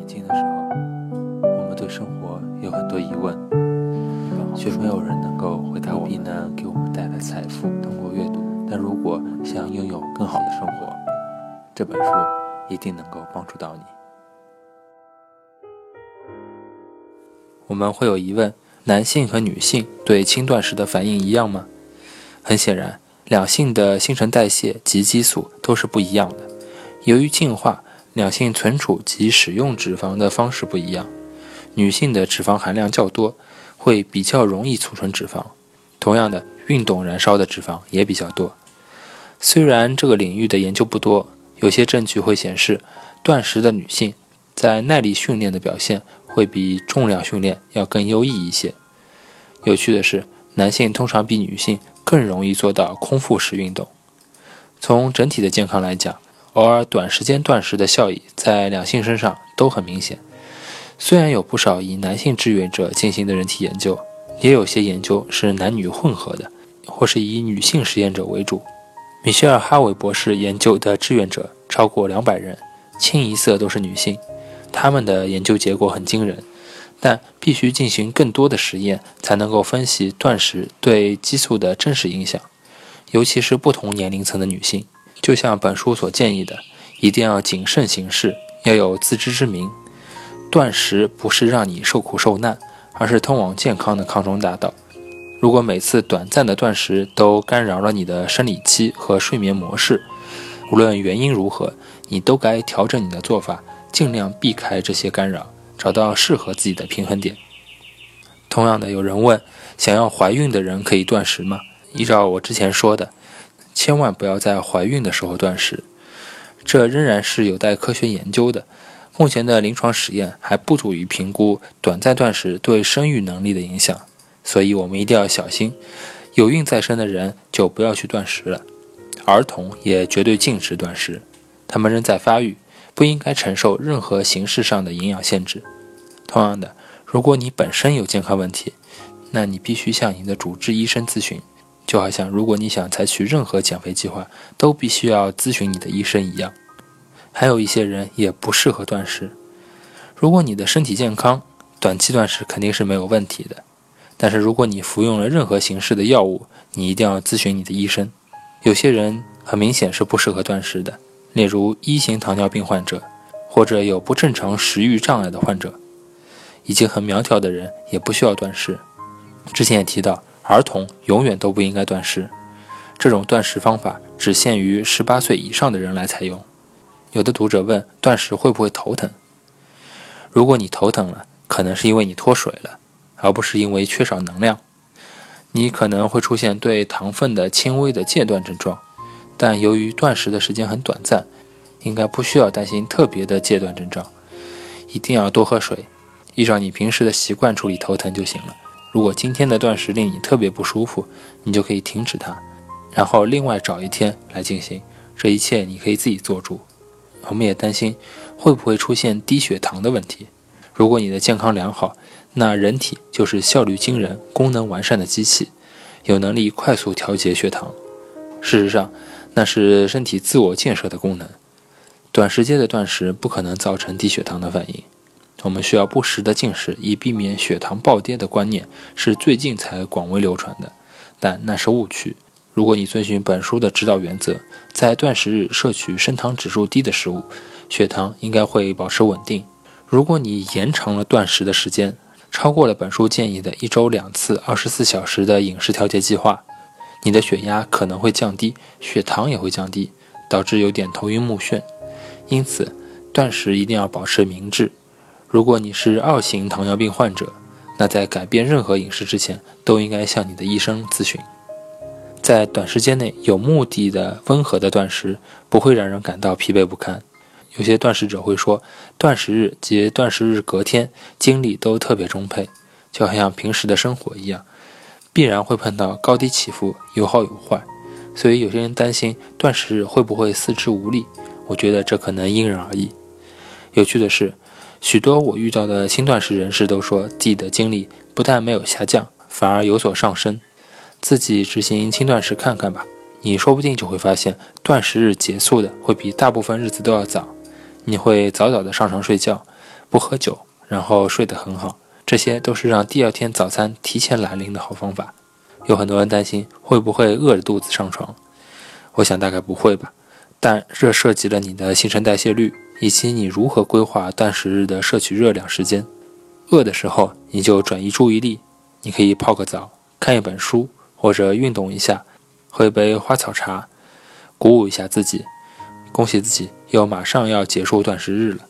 年轻的时候，我们对生活有很多疑问，却没有人能够回答我们能给我们带来财富。通过阅读，但如果想拥有更好的生活，这本书一定能够帮助到你。我们会有疑问：男性和女性对轻断食的反应一样吗？很显然，两性的新陈代谢及激素都是不一样的。由于进化，两性存储及使用脂肪的方式不一样。女性的脂肪含量较多，会比较容易储存脂肪。同样的，运动燃烧的脂肪也比较多。虽然这个领域的研究不多，有些证据会显示，断食的女性在耐力训练的表现会比重量训练要更优异一些。有趣的是，男性通常比女性更容易做到空腹时运动。从整体的健康来讲，偶尔短时间断食的效益在两性身上都很明显。虽然有不少以男性志愿者进行的人体研究，也有些研究是男女混合的，或是以女性实验者为主。米歇尔·哈维博士研究的志愿者超过两百人，清一色都是女性。他们的研究结果很惊人，但必须进行更多的实验才能够分析断食对激素的真实影响，尤其是不同年龄层的女性。就像本书所建议的，一定要谨慎行事，要有自知之明。断食不是让你受苦受难，而是通往健康的康庄大道。如果每次短暂的断食都干扰了你的生理期和睡眠模式，无论原因如何，你都该调整你的做法，尽量避开这些干扰，找到适合自己的平衡点。同样的，有人问：想要怀孕的人可以断食吗？依照我之前说的。千万不要在怀孕的时候断食，这仍然是有待科学研究的。目前的临床实验还不足以评估短暂断食对生育能力的影响，所以我们一定要小心。有孕在身的人就不要去断食了，儿童也绝对禁止断食，他们仍在发育，不应该承受任何形式上的营养限制。同样的，如果你本身有健康问题，那你必须向你的主治医生咨询。就好像如果你想采取任何减肥计划，都必须要咨询你的医生一样。还有一些人也不适合断食。如果你的身体健康，短期断食肯定是没有问题的。但是如果你服用了任何形式的药物，你一定要咨询你的医生。有些人很明显是不适合断食的，例如一型糖尿病患者，或者有不正常食欲障碍的患者，已经很苗条的人也不需要断食。之前也提到。儿童永远都不应该断食，这种断食方法只限于十八岁以上的人来采用。有的读者问，断食会不会头疼？如果你头疼了，可能是因为你脱水了，而不是因为缺少能量。你可能会出现对糖分的轻微的戒断症状，但由于断食的时间很短暂，应该不需要担心特别的戒断症状。一定要多喝水，依照你平时的习惯处理头疼就行了。如果今天的断食令你特别不舒服，你就可以停止它，然后另外找一天来进行。这一切你可以自己做主。我们也担心会不会出现低血糖的问题。如果你的健康良好，那人体就是效率惊人、功能完善的机器，有能力快速调节血糖。事实上，那是身体自我建设的功能。短时间的断食不可能造成低血糖的反应。我们需要不时的进食，以避免血糖暴跌的观念是最近才广为流传的，但那是误区。如果你遵循本书的指导原则，在断食日摄取升糖指数低的食物，血糖应该会保持稳定。如果你延长了断食的时间，超过了本书建议的一周两次二十四小时的饮食调节计划，你的血压可能会降低，血糖也会降低，导致有点头晕目眩。因此，断食一定要保持明智。如果你是二型糖尿病患者，那在改变任何饮食之前，都应该向你的医生咨询。在短时间内有目的的温和的断食，不会让人感到疲惫不堪。有些断食者会说，断食日及断食日隔天精力都特别充沛，就好像平时的生活一样，必然会碰到高低起伏，有好有坏。所以有些人担心断食日会不会四肢无力，我觉得这可能因人而异。有趣的是。许多我遇到的轻断食人士都说，自己的精力不但没有下降，反而有所上升。自己执行轻断食看看吧，你说不定就会发现，断食日结束的会比大部分日子都要早。你会早早的上床睡觉，不喝酒，然后睡得很好，这些都是让第二天早餐提前来临的好方法。有很多人担心会不会饿着肚子上床，我想大概不会吧。但这涉及了你的新陈代谢率以及你如何规划断食日的摄取热量时间。饿的时候你就转移注意力，你可以泡个澡，看一本书，或者运动一下，喝一杯花草茶，鼓舞一下自己。恭喜自己，又马上要结束断食日了。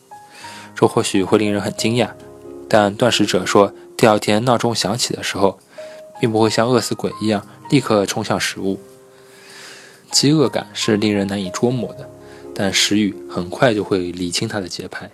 这或许会令人很惊讶，但断食者说，第二天闹钟响起的时候，并不会像饿死鬼一样立刻冲向食物。饥饿感是令人难以捉摸的，但食欲很快就会理清它的节拍。